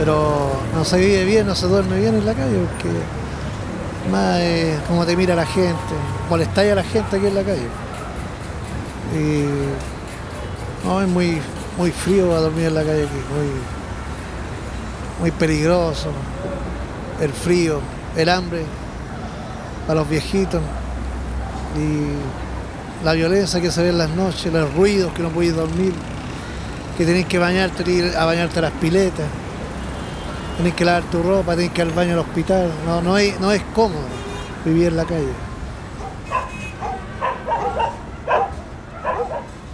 pero no se vive bien, no se duerme bien en la calle porque más es como te mira la gente, molestáis a la gente aquí en la calle. Y no, es muy, muy frío a dormir en la calle aquí, muy, muy peligroso. El frío, el hambre para los viejitos y la violencia que se ve en las noches, los ruidos que no podéis dormir, que tenéis que bañarte, ir a bañarte las piletas, tenéis que lavar tu ropa, tenéis que ir al baño al hospital. No, no, es, no es cómodo vivir en la calle.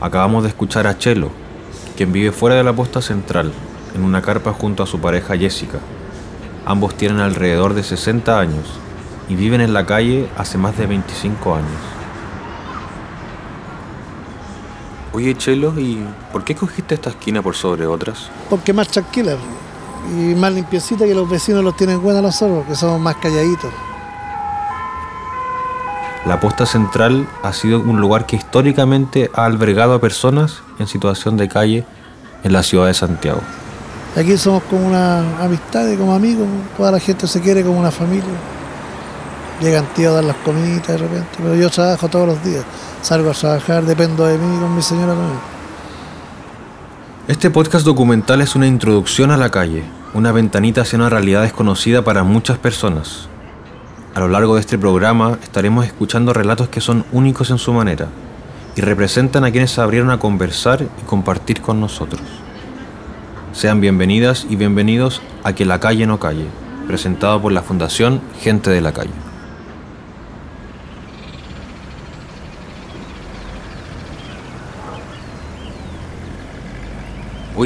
Acabamos de escuchar a Chelo, quien vive fuera de la posta central, en una carpa junto a su pareja Jessica. Ambos tienen alrededor de 60 años y viven en la calle hace más de 25 años. Oye Chelo, ¿y por qué cogiste esta esquina por sobre otras? Porque más tranquila y más limpiecita que los vecinos los tienen buenos nosotros, que somos más calladitos. La posta central ha sido un lugar que históricamente ha albergado a personas en situación de calle en la ciudad de Santiago. Aquí somos como una amistad, como amigos, toda la gente se quiere como una familia. Llegan tíos a dar las comidas de repente, pero yo trabajo todos los días. Salgo a trabajar, dependo de mí con mi señora también. Este podcast documental es una introducción a la calle, una ventanita hacia una realidad desconocida para muchas personas. A lo largo de este programa estaremos escuchando relatos que son únicos en su manera y representan a quienes se abrieron a conversar y compartir con nosotros. Sean bienvenidas y bienvenidos a Que la calle no calle, presentado por la Fundación Gente de la Calle.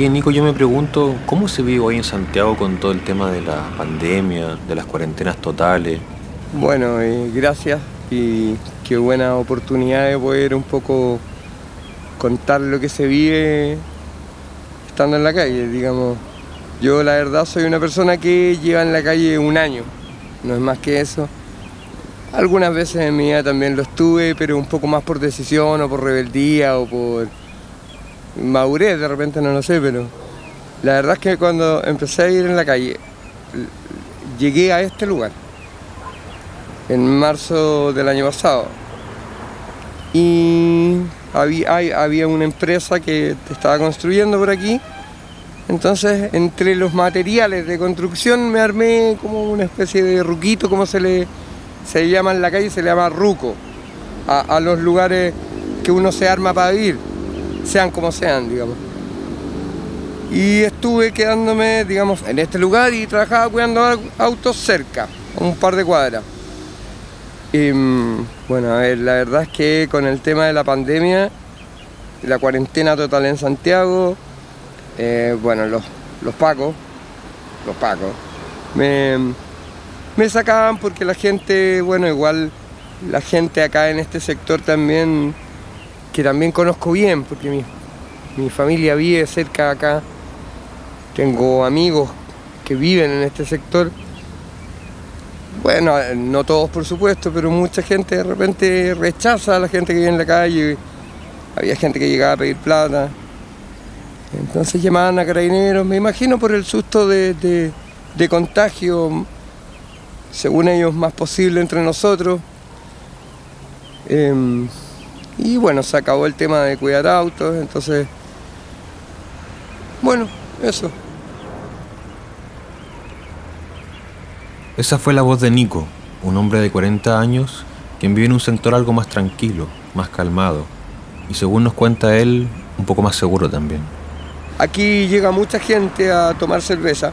Oye Nico, yo me pregunto, ¿cómo se vive hoy en Santiago con todo el tema de la pandemia, de las cuarentenas totales? Bueno, eh, gracias y qué buena oportunidad de poder un poco contar lo que se vive estando en la calle, digamos. Yo la verdad soy una persona que lleva en la calle un año, no es más que eso. Algunas veces en mi vida también lo estuve, pero un poco más por decisión o por rebeldía o por madurez, de repente no lo sé, pero la verdad es que cuando empecé a ir en la calle, llegué a este lugar en marzo del año pasado. Y había, una empresa que estaba construyendo por aquí. Entonces, entre los materiales de construcción me armé como una especie de ruquito, como se le, se llama en la calle, se le llama ruco, a, a los lugares que uno se arma para vivir sean como sean, digamos. Y estuve quedándome, digamos, en este lugar y trabajaba cuidando autos cerca, un par de cuadras. Y, mm, bueno, a ver, la verdad es que con el tema de la pandemia, la cuarentena total en Santiago, eh, bueno, los, los pacos, los pacos, me, me sacaban porque la gente, bueno, igual la gente acá en este sector también que también conozco bien, porque mi, familia vive cerca de acá, tengo amigos que viven en este sector. Bueno, no todos por supuesto, pero mucha gente de repente rechaza a la gente que vive en la calle. Había gente que llegaba a pedir plata. Entonces llamaban a carabineros, me imagino por el susto de, de contagio, según ellos, más posible entre nosotros. Em, y bueno, se acabó el tema de cuidar autos, entonces, bueno, eso. Esa fue la voz de Nico, un hombre de 40 años quien vive en un sector algo más tranquilo, más calmado y según nos cuenta él, un poco más seguro también. Aquí llega mucha gente a tomar cerveza,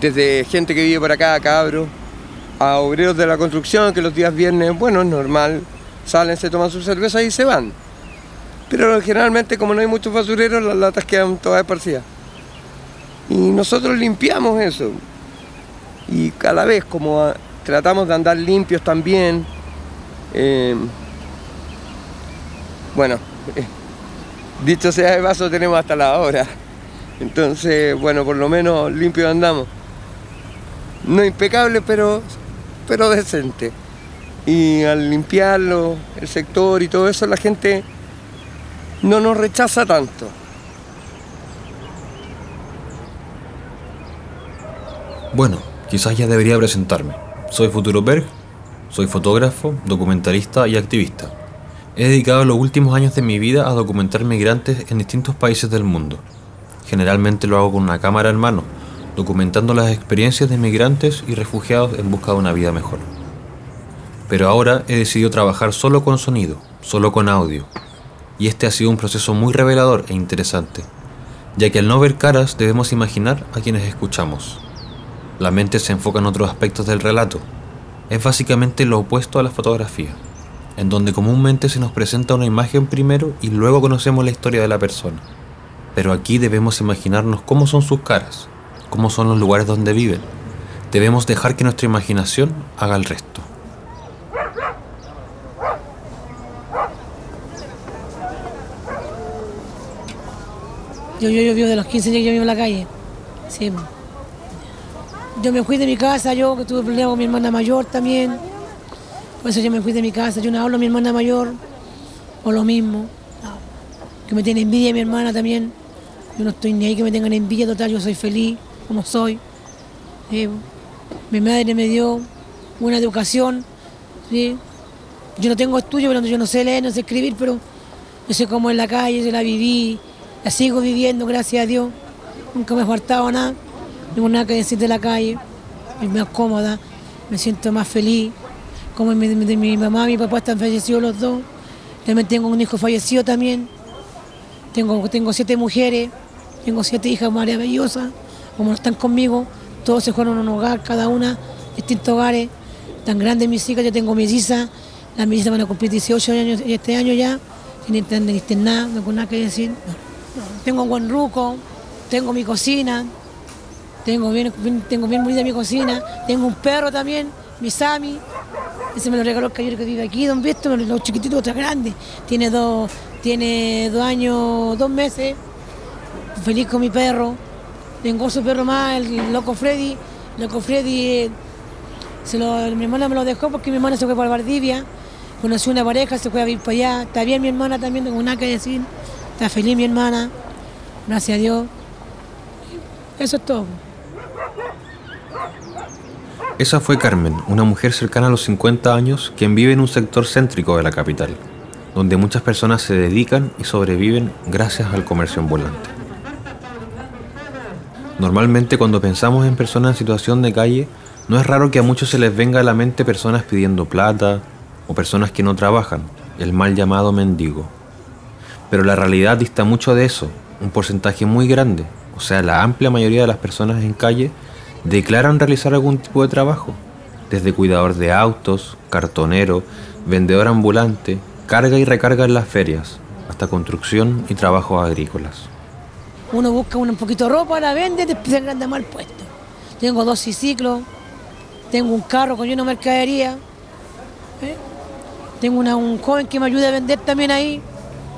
desde gente que vive por acá, cabros, a obreros de la construcción que los días viernes, bueno, es normal, salen, se toman su cerveza y se van. Pero generalmente como no hay muchos basureros, las latas quedan todas esparcidas. Y nosotros limpiamos eso. Y cada vez como tratamos de andar limpios también, eh, bueno, dicho sea de paso, tenemos hasta la hora. Entonces, bueno, por lo menos limpios andamos. No impecable, pero, pero decente y al limpiarlo, el sector y todo eso, la gente no nos rechaza tanto. Bueno, quizás ya debería presentarme. Soy Futuro Berg, soy fotógrafo, documentalista y activista. He dedicado los últimos años de mi vida a documentar migrantes en distintos países del mundo. Generalmente lo hago con una cámara en mano, documentando las experiencias de migrantes y refugiados en busca de una vida mejor. Pero ahora he decidido trabajar solo con sonido, solo con audio. Y este ha sido un proceso muy revelador e interesante, ya que al no ver caras debemos imaginar a quienes escuchamos. La mente se enfoca en otros aspectos del relato. Es básicamente lo opuesto a la fotografía en donde comúnmente se nos presenta una imagen primero y luego conocemos la historia de la persona. Pero aquí debemos imaginarnos cómo son sus caras, cómo son los lugares donde viven. Debemos dejar que nuestra imaginación haga el resto. Yo, yo, yo vivo de los 15 años que yo vivo en la calle. Sí. Yo me fui de mi casa, yo que tuve problemas con mi hermana mayor también por eso yo me fui de mi casa, yo no hablo a mi hermana mayor, o lo mismo. Que me tiene envidia mi hermana también. Yo no estoy ni ahí que me tengan envidia total, yo soy feliz como soy. Mi madre me dio una educación. ¿sí? Yo no tengo estudio, pero yo no sé leer, no sé escribir, pero yo sé cómo en la calle, yo la viví, la sigo viviendo, gracias a Dios. Nunca me he faltado nada, tengo nada que decir de la calle, es más cómoda, me siento más feliz. Como mi, mamá y mi papá están fallecidos los dos. También tengo un hijo fallecido también. Tengo, tengo siete mujeres, tengo siete hijas maravillosas, como no están conmigo, todos se fueron a un hogar, cada una, distintos hogares, tan grandes mis hijas, yo tengo mellizas, las mellizas van a cumplir 18 años este año ya, sin nada, no tengo nada que decir. Tengo un buen ruco, tengo mi cocina, tengo bien, tengo bien bonita mi cocina, tengo un perro también, mi Sami, ese me lo regaló el caballero que vive aquí, don Víctor, los chiquititos, otra grande. Tiene dos, tiene dos años, dos meses. Feliz con mi perro. Tengo su perro más, el loco Freddy. loco Freddy, eh, se lo, mi hermana me lo dejó porque mi hermana se fue para Valdivia. Conoció una pareja, se fue a vivir para allá. Está bien mi hermana también, tengo nada que decir. Está feliz mi hermana. Gracias a Dios. Eso es todo. Esa fue Carmen, una mujer cercana a los 50 años quien vive en un sector céntrico de la capital, donde muchas personas se dedican y sobreviven gracias al comercio ambulante. Normalmente cuando pensamos en personas en situación de calle, no es raro que a muchos se les venga a la mente personas pidiendo plata o personas que no trabajan, el mal llamado mendigo. Pero la realidad dista mucho de eso, un porcentaje muy grande, o sea, la amplia mayoría de las personas en calle declaran realizar algún tipo de trabajo, desde cuidador de autos, cartonero, vendedor ambulante, carga y recarga en las ferias, hasta construcción y trabajos agrícolas. Uno busca un poquito de ropa, la vende, después se anda mal puesto. Tengo dos ciclos, tengo un carro con una mercadería, ¿eh? tengo un joven que me ayuda a vender también ahí.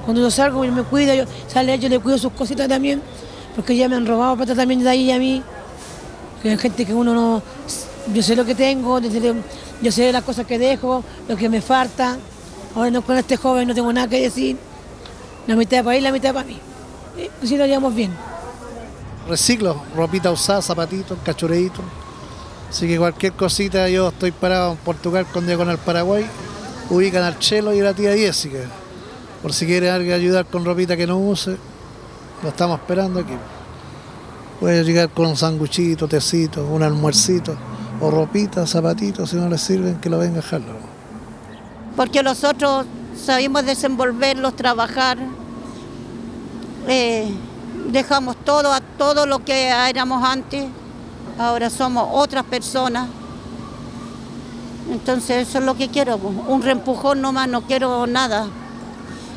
Cuando yo salgo, y me cuida, yo, sale yo le cuido sus cositas también, porque ya me han robado plata también de ahí a mí que hay gente que uno no, yo sé lo que tengo, yo sé las cosas que dejo, lo que me falta. Ahora no, con este joven no tengo nada que decir. La mitad para él, la mitad para mí. Y así lo haríamos bien. Reciclo, ropita usada, zapatitos, cachureitos. Así que cualquier cosita, yo estoy parado en Portugal con al Paraguay, ubican al Chelo y a la tía Jessica. Por si quiere alguien ayudar con ropita que no use, lo estamos esperando aquí. Puede llegar con un sanguchito, tecito, un almuercito, o ropita, zapatitos, si no les sirven, que lo venga a dejarlo. Porque nosotros sabemos desenvolverlos, trabajar, eh, dejamos todo a todo lo que éramos antes, ahora somos otras personas. Entonces eso es lo que quiero, un reempujón nomás, no quiero nada.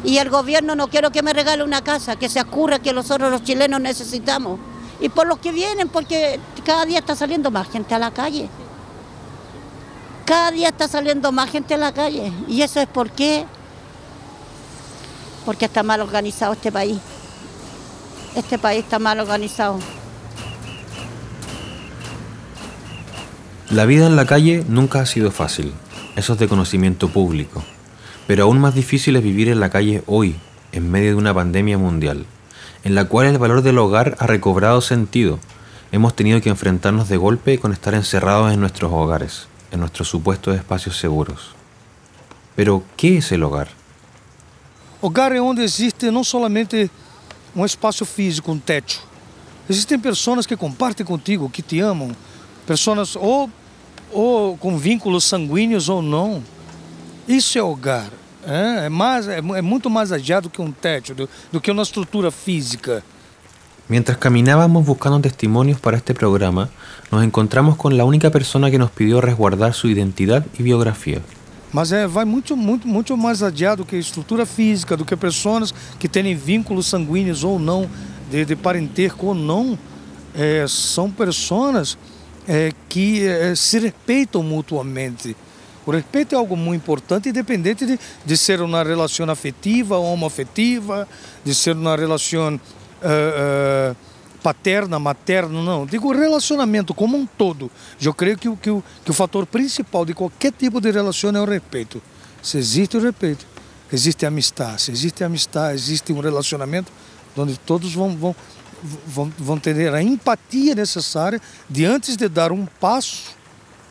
Y el gobierno no quiero que me regale una casa, que se ocurra que nosotros los chilenos necesitamos y por los que vienen, porque cada día está saliendo más gente a la calle. Cada día está saliendo más gente a la calle. ¿Y eso es por qué? Porque está mal organizado este país. Este país está mal organizado. La vida en la calle nunca ha sido fácil, eso es de conocimiento público, pero aún más difícil es vivir en la calle hoy, en medio de una pandemia mundial en la cual el valor del hogar ha recobrado sentido, hemos tenido que enfrentarnos de golpe con estar encerrados en nuestros hogares, en nuestros supuestos espacios seguros. Pero, ¿qué es el hogar? Hogar é onde existe não somente um espaço físico, um teto. Existem pessoas que compartem contigo, que te amam, pessoas ou, ou com vínculos sanguíneos ou não. Isso é hogar. É, é mais, é, é muito mais adiado que um teto, do, do que uma estrutura física. Mientras caminábamos buscando testimonios para este programa, nos encontramos con la única persona que nos pidió resguardar su identidad y biografía. Mas é, vai muito, muito, muito mais adiado que estrutura física, do que pessoas que têm vínculos sanguíneos ou não, de, de parentesco ou não. É, são pessoas é, que é, se respeitam mutuamente. O respeito é algo muito importante, independente de, de ser uma relação afetiva, homoafetiva, de ser uma relação uh, uh, paterna, materna, não. Digo relacionamento como um todo. Eu creio que, que, o, que o fator principal de qualquer tipo de relação é o respeito. Se existe o respeito, existe a amistade. Se existe a amistade, existe um relacionamento onde todos vão, vão, vão, vão ter a empatia necessária de antes de dar um passo,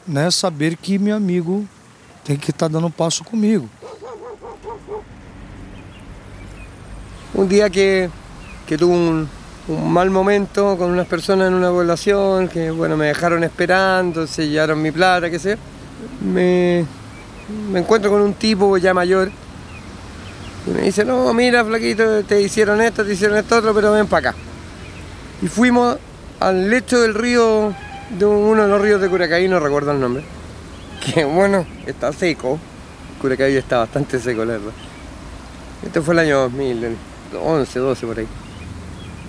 né, saber que meu amigo tem que estar dando um passo comigo. Un día que, que tuve un, mal momento con unas personas en una población que bueno me dejaron esperando, se llevaron mi plata, qué sé, me, me encuentro con un tipo ya mayor y me dice, no, mira flaquito, te hicieron esto, te hicieron esto otro, pero ven para acá. Y fuimos al lecho del río, de uno de los ríos de Curacaí, no recuerdo el nombre, que bueno, está seco, Curacaí está bastante seco, la verdad. Este fue el año 2011, 12 por ahí.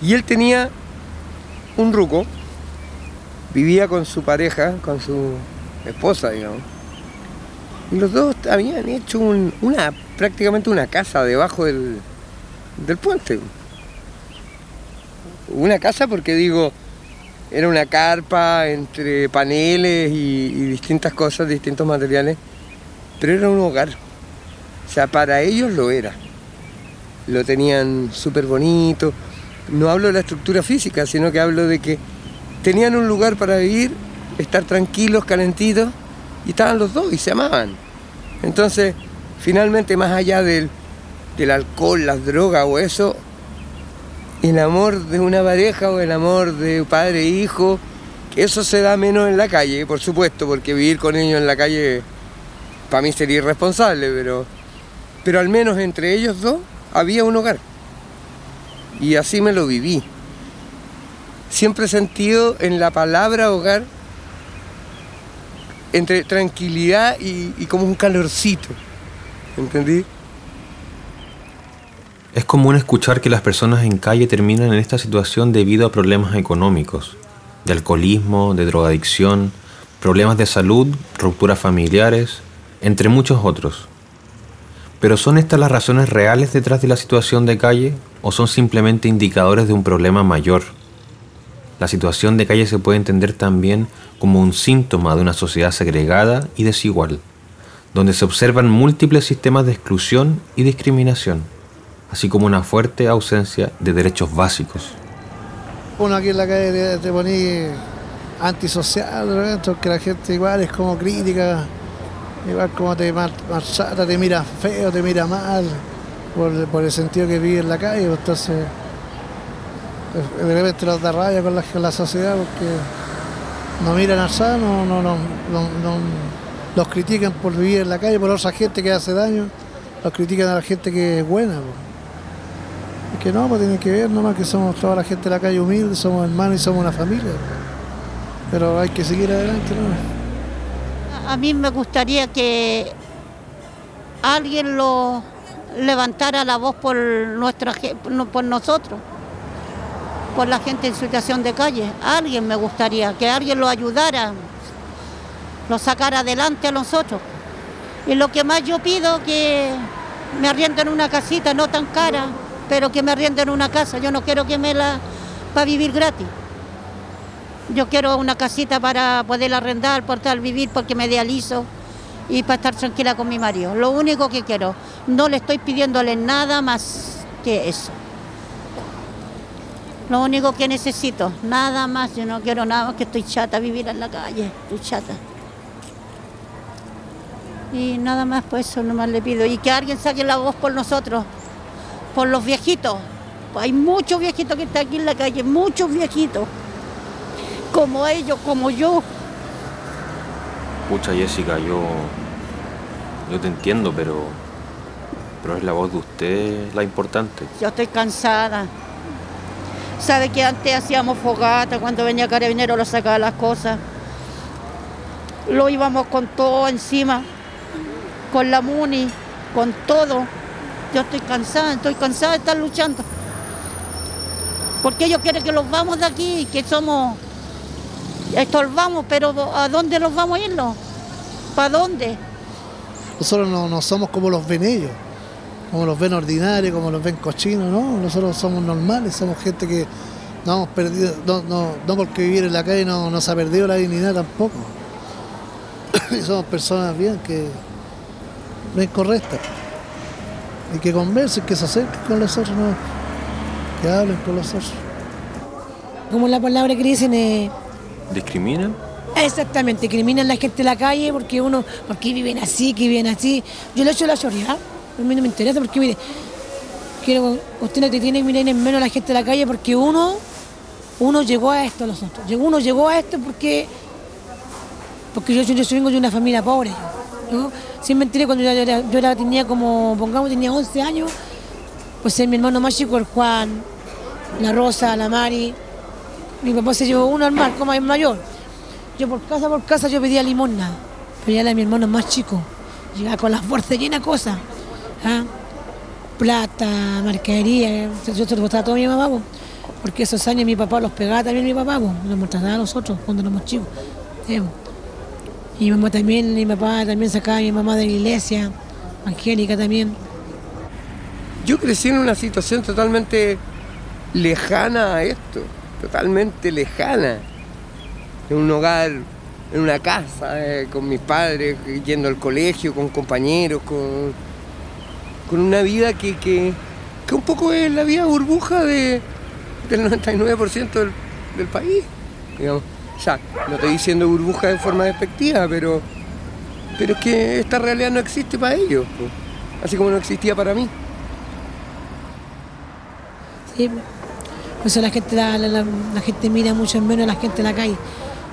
Y él tenía un ruco, vivía con su pareja, con su esposa, digamos. Y los dos habían hecho un- una, prácticamente una casa debajo del, del puente. Una casa porque digo, era una carpa entre paneles y, distintas cosas, distintos materiales, pero era un hogar. O sea, para ellos lo era. Lo tenían súper bonito. No hablo de la estructura física, sino que hablo de que tenían un lugar para vivir, estar tranquilos, calentitos, y estaban los dos y se amaban. Entonces, finalmente, más allá del, del alcohol, las drogas o eso, el amor de una pareja o el amor de padre e hijo, eso se da menos en la calle, por supuesto, porque vivir con ellos en la calle para mí sería irresponsable, pero, pero al menos entre ellos dos había un hogar. Y así me lo viví. Siempre he sentido en la palabra hogar entre tranquilidad y, y como un calorcito. ¿Entendí? Es común escuchar que las personas en calle terminan en esta situación debido a problemas económicos, de alcoholismo, de drogadicción, problemas de salud, rupturas familiares, entre muchos otros. Pero ¿son estas las razones reales detrás de la situación de calle o son simplemente indicadores de un problema mayor? La situación de calle se puede entender también como un síntoma de una sociedad segregada y desigual, donde se observan múltiples sistemas de exclusión y discriminación, así como una fuerte ausencia de derechos básicos. Uno aquí en la calle te, ponía antisocial, porque la gente igual es como crítica, igual como te mal- maltrata, te mira feo, te mira mal, por, el sentido que vive en la calle, pues, entonces de- repente nos da rabia con la, sociedad porque no miran al sano, no, no, no, no- los critican por vivir en la calle, por otra gente que hace daño, los critican a la gente que es buena. pues. Que no, pues tienen que ver nomás que somos toda la gente de la calle humilde, somos hermanos y somos una familia. Pero hay que seguir adelante, ¿no? A mí me gustaría que alguien lo levantara la voz por nuestra por nosotros, por la gente en situación de calle. Alguien me gustaría que alguien lo ayudara, lo sacara adelante a nosotros. Y lo que más yo pido que me arrienden una casita no tan cara, pero que me arrienden una casa. Yo no quiero que me la para vivir gratis. Yo quiero una casita para poder arrendar, tal vivir, porque me dializo y para estar tranquila con mi marido. Lo único que quiero. No le estoy pidiéndole nada más que eso. Lo único que necesito, nada más, yo no quiero nada más que estoy chata vivir en la calle, estoy chata. Y nada más, pues eso nomás le pido. Y que alguien saque la voz por nosotros, por los viejitos. Hay muchos viejitos que están aquí en la calle, muchos viejitos. Como ellos, como yo. Pucha Jessica, yo. Yo te entiendo, pero. Pero es la voz de usted la importante. Yo estoy cansada. Sabe que antes hacíamos fogata, cuando venía carabinero lo sacaba las cosas. Lo íbamos con todo encima, con la MUNI, con todo. Yo estoy cansada, estoy cansada de estar luchando. Porque ellos quieren que los vamos de aquí, que somos, estorbamos, pero ¿a dónde los vamos a irnos? ¿Para dónde? Nosotros no, no somos como los ven ellos, como los ven ordinarios, como los ven cochinos, ¿no? Nosotros somos normales, somos gente que no hemos perdido, no, no, no porque vivir en la calle no, no se ha perdido la dignidad tampoco. somos personas bien, que bien correctas. Y que conversen, que se acerquen con los otros, ¿no? que hablen con los otros. Como la palabra que dicen, eh, ¿Discriminan? exactamente, criminan a la gente de la calle porque uno, porque viven así, que viven así. Yo le echo la chorreada, a mí no me interesa porque mire, quiero, usted no te tiene que mirar en menos a la gente de la calle porque uno, uno llegó a esto nosotros. Llegó- Uno llegó a esto porque, porque yo, yo, yo vengo de una familia pobre. Sin mentir, cuando yo, yo tenía como, pongamos, tenía 11 años, pues mi hermano más chico, el Juan, la Rosa, la Mari, mi papá se llevó uno al mar, como el mayor. Yo por casa por casa yo pedía limosna, pero ya era mi hermano más chico. Llegaba con las bolsas llenas de cosas. ¿ah? Plata, mercadería, yo se lo botaba todo a mi mamá, po, porque esos años mi papá los pegaba también mi papá, po, nos maltrataba a nosotros cuando éramos chicos. Y mi mamá también, mi papá también sacaba a mi mamá de la iglesia, Angélica también. Yo crecí en una situación totalmente lejana a esto, totalmente lejana. En un hogar, en una casa, eh, con mis padres, yendo al colegio, con compañeros, con, con una vida que, que, que un poco es la vida burbuja de, del 99% del, del país. digamos. O sea, no estoy diciendo burbuja de forma despectiva, pero, pero es que esta realidad no existe para ellos, así como no existía para mí. Sí, por eso la gente, la, gente mira mucho menos a la gente en la calle.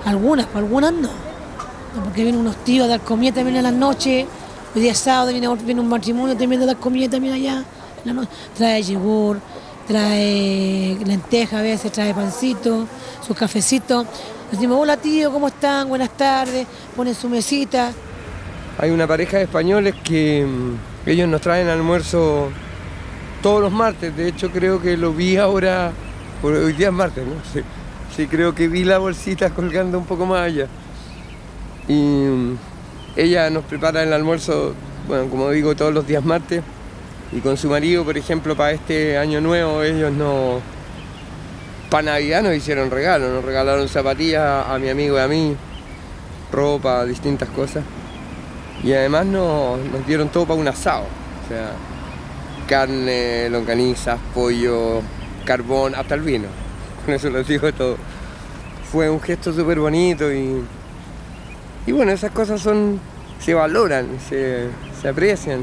Algunas, pero algunas no. No, Porque vienen unos tíos a dar comida también en las noches. Hoy día sábado viene, viene un matrimonio también a dar comida también allá. en la noche. Trae yogur, trae lenteja a veces, trae pancito, sus cafecitos. Decimos, hola tío, ¿cómo están? Buenas tardes. Ponen su mesita. Hay una pareja de españoles que mm, ellos nos traen almuerzo todos los martes. De hecho, creo que lo vi ahora, hoy día es martes, ¿no? Sí, sí, creo que vi la bolsita colgando un poco más allá. Y mm, ella nos prepara el almuerzo, bueno, como digo, todos los días martes. Y con su marido, por ejemplo, para este año nuevo, ellos no. Para Navidad nos hicieron regalos, nos regalaron zapatillas a mi amigo y a mí, ropa, distintas cosas. Y además nos, dieron todo para un asado. O sea, carne, longanizas, pollo, carbón, hasta el vino. Con eso les digo todo. Fue un gesto súper bonito y, y bueno, esas cosas son, se valoran, se, se aprecian.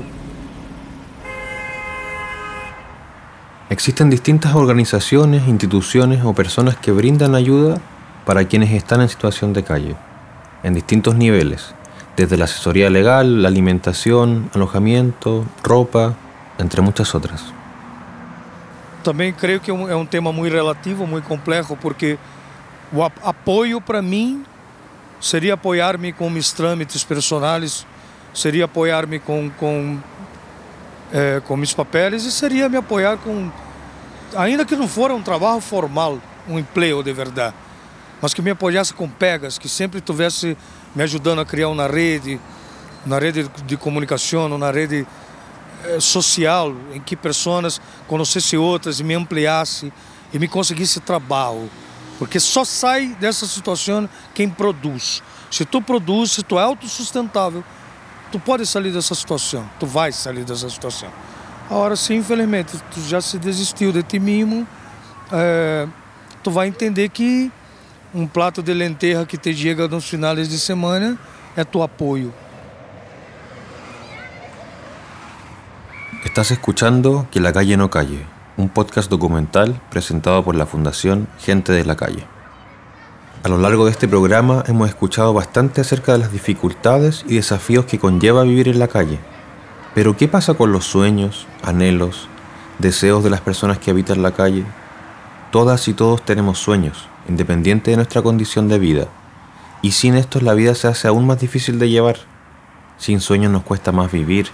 Existen distintas organizaciones, instituciones o personas que brindan ayuda para quienes están en situación de calle, en distintos niveles, desde la asesoría legal, la alimentación, alojamiento, ropa, entre muchas otras. Também creio que é é um tema muito relativo, muito complexo, porque o ap- apoio para mim seria apoiar-me com meus trâmites personais, seria apoiar-me com, com, eh, com me apoiar com, ainda que não for um trabalho formal, um emprego de verdade, mas que me apoiasse com pegas, que sempre tivesse me ajudando a criar uma rede, uma rede de comunicação, uma rede eh, social em que pessoas conhecessem outras e me ampliasse e me conseguisse trabalho. Porque só sai dessa situação quem produz. Se tu produz, se tu é autossustentável, tu pode sair dessa situação, tu vai sair dessa situação. Agora, sim, infelizmente, tu já se desistiu de ti mesmo, eh, tu vai entender que um prato de lenteja que te chega nos finais de semana é tu apoio. Estás escuchando Que la calle no calle, un podcast documental presentado por la Fundación Gente de la Calle. A lo largo de este programa hemos escuchado bastante acerca de las dificultades y desafíos que conlleva vivir en la calle. Pero ¿qué pasa con los sueños, anhelos, deseos de las personas que habitan la calle? Todas y todos tenemos sueños, independiente de nuestra condición de vida. Y sin estos la vida se hace aún más difícil de llevar. Sin sueños nos cuesta más vivir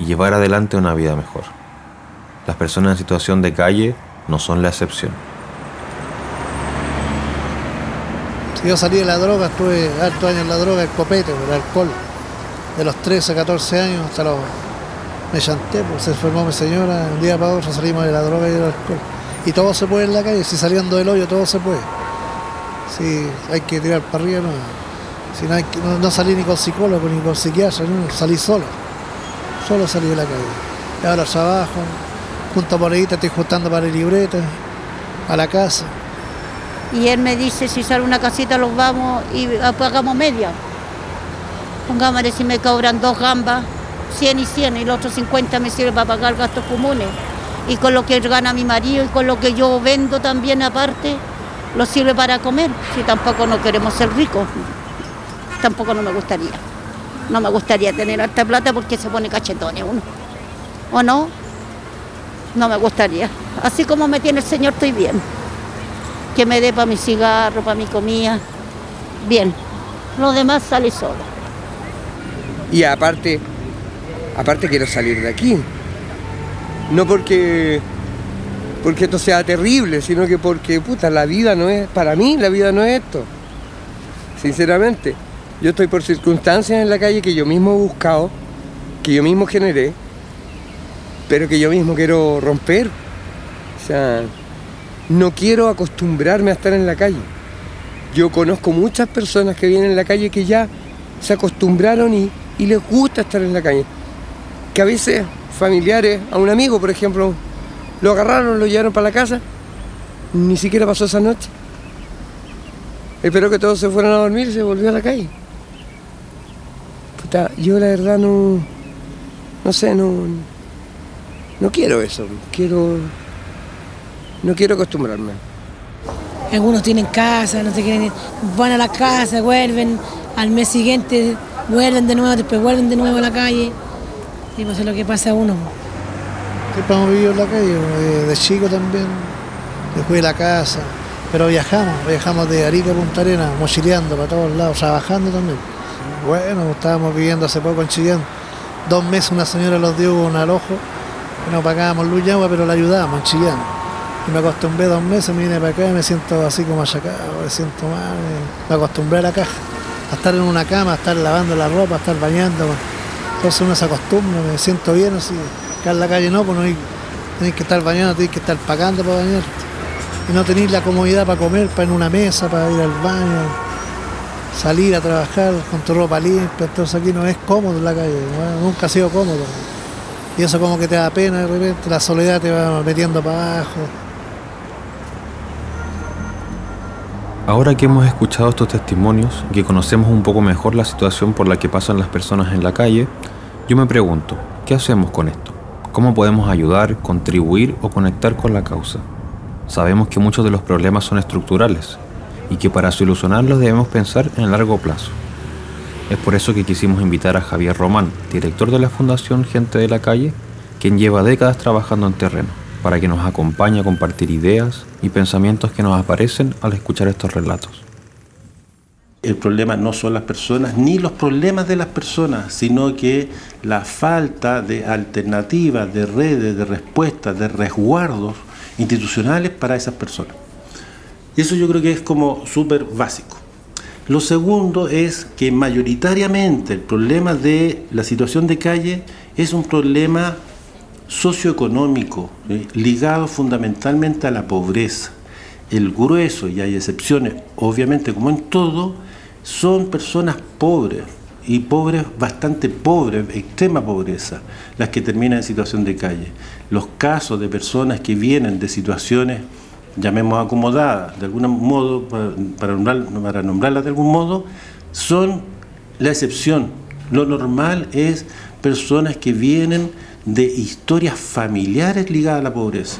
y llevar adelante una vida mejor. Las personas en situación de calle no son la excepción. yo salí de la droga, estuve hartos años en la droga, el copete, el alcohol. De los 13 a 14 años hasta los... Me chanté, pues se enfermó mi señora, un día para otro salimos de la droga y del alcohol. Y todo se puede en la calle, si saliendo del hoyo todo se puede. Si hay que tirar para arriba, no. Si no, hay que, no, salí ni con psicólogo ni con psiquiatra, salí solo. Solo salí de la calle. Y ahora trabajo, junto por ahí, estoy juntando para la libreta, a la casa. Y él me dice, si sale una casita los vamos y pagamos media. Pongamos si me cobran dos gambas, 100 y 100, y los otros 50 me sirve para pagar gastos comunes. Y con lo que gana mi marido y con lo que yo vendo también aparte, lo sirve para comer. Si tampoco no queremos ser ricos, tampoco no me gustaría. No me gustaría tener harta plata porque se pone cachetones uno. ¿O no? No me gustaría. Así como me tiene el Señor, estoy bien que me dé para mi cigarro, para mi comida. Bien, lo demás sale solo. Y aparte, aparte quiero salir de aquí. No porque porque esto sea terrible, sino que porque puta, la vida no es, para mí la vida no es esto. Sinceramente, yo estoy por circunstancias en la calle que yo mismo he buscado, que yo mismo generé, pero que yo mismo quiero romper. O sea, no quiero acostumbrarme a estar en la calle. Yo conozco muchas personas que vienen en la calle que ya se acostumbraron y, les gusta estar en la calle. Que a veces familiares, a un amigo, por ejemplo, lo agarraron, lo llevaron para la casa, ni siquiera pasó esa noche. Espero que todos se fueran a dormir y se volvió a la calle. Puta, yo la verdad no, no sé, no, no quiero eso. Quiero no quiero acostumbrarme. Algunos tienen casa, no se quieren van a la casa, vuelven, al mes siguiente vuelven de nuevo, después vuelven de nuevo a la calle. Y pues es lo que pasa a uno. Siempre hemos vivido en la calle, de, chico también, después de la casa. Pero viajamos, viajamos de Arica a Punta Arena, mochileando para todos lados, trabajando también. Bueno, estábamos viviendo hace poco en Chillán. Dos meses una señora nos dio un alojo, no pagábamos luz y pero la ayudábamos en Chillán y me acostumbré dos meses, me vine para acá y me siento así como achacado, me siento mal. Me acostumbré a la caja, a estar en una cama, a estar lavando la ropa, a estar bañando. Entonces uno se acostumbra, me siento bien así. Acá en la calle no, pues no hay, tenés que estar bañando, tenés que estar pagando para bañarte. Y no tenéis la comodidad para comer, para en una mesa, para ir al baño, salir a trabajar con tu ropa limpia. Entonces aquí no es cómodo en la calle, nunca ha sido cómodo. Y eso como que te da pena de repente, la soledad te va metiendo para abajo. Ahora que hemos escuchado estos testimonios y que conocemos un poco mejor la situación por la que pasan las personas en la calle, yo me pregunto, ¿qué hacemos con esto? ¿Cómo podemos ayudar, contribuir o conectar con la causa? Sabemos que muchos de los problemas son estructurales y que para solucionarlos debemos pensar en largo plazo. Es por eso que quisimos invitar a Javier Román, director de la Fundación Gente de la Calle, quien lleva décadas trabajando en terreno para que nos acompañe a compartir ideas y pensamientos que nos aparecen al escuchar estos relatos. El problema no son las personas ni los problemas de las personas, sino que la falta de alternativas, de redes, de respuestas, de resguardos institucionales para esas personas. Eso yo creo que es como súper básico. Lo segundo es que mayoritariamente el problema de la situación de calle es un problema socioeconómico, eh, ligado fundamentalmente a la pobreza. El grueso, y hay excepciones, obviamente como en todo, son personas pobres, y pobres, bastante pobres, extrema pobreza, las que terminan en situación de calle. Los casos de personas que vienen de situaciones llamemos acomodadas, de algún modo, para, para nombrarlas de algún modo, son la excepción. Lo normal es personas que vienen de historias familiares ligadas a la pobreza.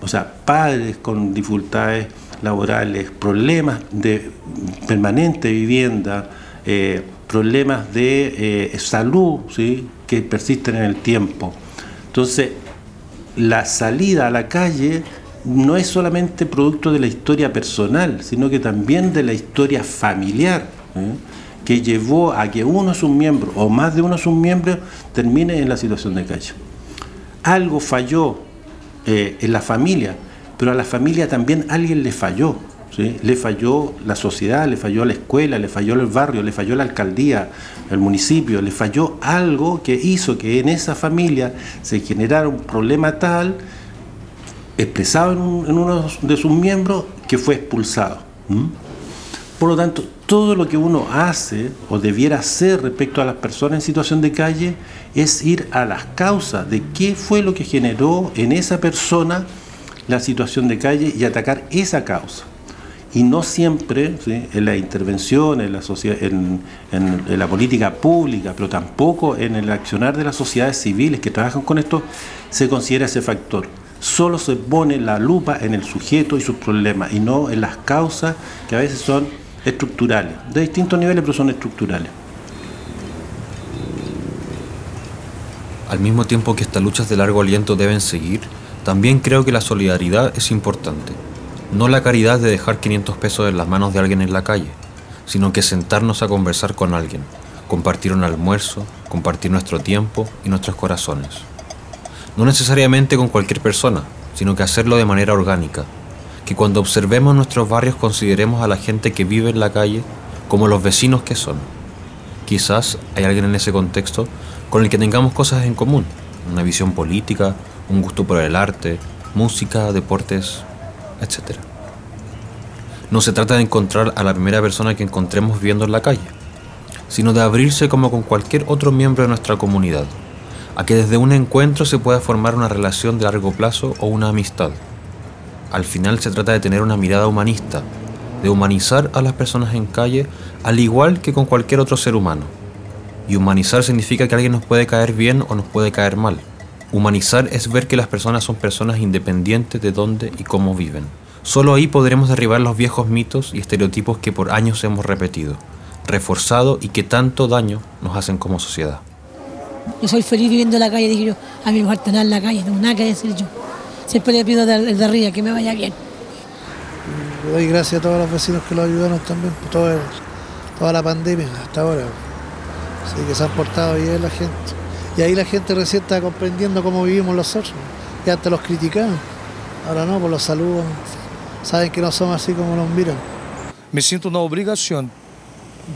O sea, padres con dificultades laborales, problemas de permanente vivienda, eh, problemas de eh, salud ¿sí? que persisten en el tiempo. Entonces, la salida a la calle no es solamente producto de la historia personal, sino que también de la historia familiar, ¿eh? Que llevó a que uno de sus miembros, o más de uno de sus miembros, termine en la situación de calle. Algo falló eh, en la familia, pero a la familia también alguien le falló. Le falló la sociedad, le falló la escuela, le falló el barrio, le falló la alcaldía, el municipio, le falló algo que hizo que en esa familia se generara un problema tal expresado en, uno de sus miembros que fue expulsado. Por lo tanto, todo lo que uno hace o debiera hacer respecto a las personas en situación de calle es ir a las causas de qué fue lo que generó en esa persona la situación de calle y atacar esa causa. Y no siempre en la intervención, en la, en la política pública, pero tampoco en el accionar de las sociedades civiles que trabajan con esto, se considera ese factor solo se pone la lupa en el sujeto y sus problemas y no en las causas que a veces son estructurales, de distintos niveles, pero son estructurales. Al mismo tiempo que estas luchas de largo aliento deben seguir, también creo que la solidaridad es importante. No la caridad de dejar 500 pesos en las manos de alguien en la calle, sino que sentarnos a conversar con alguien, compartir un almuerzo, compartir nuestro tiempo y nuestros corazones. No necesariamente con cualquier persona, sino que hacerlo de manera orgánica, que cuando observemos nuestros barrios consideremos a la gente que vive en la calle como los vecinos que son. Quizás hay alguien en ese contexto con el que tengamos cosas en común, una visión política, un gusto por el arte, música, deportes, etc. No se trata de encontrar a la primera persona que encontremos viviendo en la calle, sino de abrirse como con cualquier otro miembro de nuestra comunidad, a que desde un encuentro se pueda formar una relación de largo plazo o una amistad al final se trata de tener una mirada humanista, de humanizar a las personas en calle al igual que con cualquier otro ser humano. Y humanizar significa que alguien nos puede caer bien o nos puede caer mal. Humanizar es ver que las personas son personas independientes de dónde y cómo viven. Solo ahí podremos derribar los viejos mitos y estereotipos que por años hemos repetido, reforzado y que tanto daño nos hacen como sociedad. Yo soy feliz viviendo en la calle, dije yo, a mi en la calle, no nada que decir yo. Siempre le pido el de arriba que me vaya bien. Le doy gracias a todos los vecinos que lo ayudaron también por toda la pandemia hasta ahora. Así que se han portado bien la gente. Y ahí la gente recién está comprendiendo cómo vivimos los otros. Y antes los criticaban. Ahora no, por los saludos. Saben que no somos así como nos miran. Me siento una obligación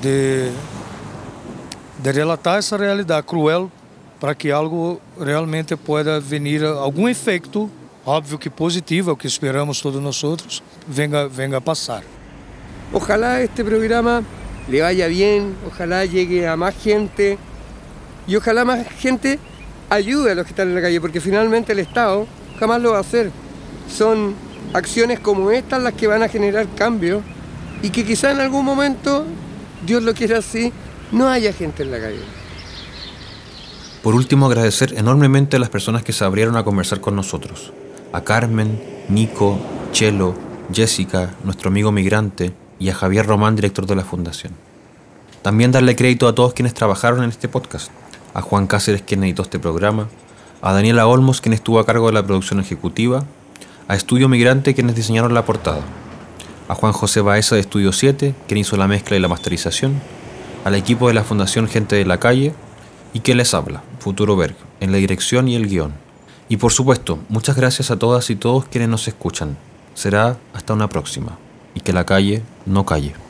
de, de relatar esa realidad cruel para que algo realmente pueda venir algún efecto óbvio que positivo, o que esperamos todos nosotros, venga, venga a pasar. Ojalá este programa le vaya bien, ojalá llegue a más gente y ojalá más gente ayude a los que están en la calle, porque finalmente el Estado jamás lo va a hacer. Son acciones como estas las que van a generar cambio y que quizá en algún momento, Dios lo quiera así, no haya gente en la calle. Por último, agradecer enormemente a las personas que se abrieron a conversar con nosotros a Carmen, Nico, Chelo, Jessica, nuestro amigo migrante, y a Javier Román, director de la Fundación. También darle crédito a todos quienes trabajaron en este podcast, a Juan Cáceres, quien editó este programa, a Daniela Olmos, quien estuvo a cargo de la producción ejecutiva, a Estudio Migrante, quienes diseñaron la portada, a Juan José Baeza de Estudio 7, quien hizo la mezcla y la masterización, al equipo de la Fundación Gente de la Calle, y que les habla, Futuro Berg, en la dirección y el guion. Y por supuesto, muchas gracias a todas y todos quienes nos escuchan. Será hasta una próxima. Y que la calle no calle.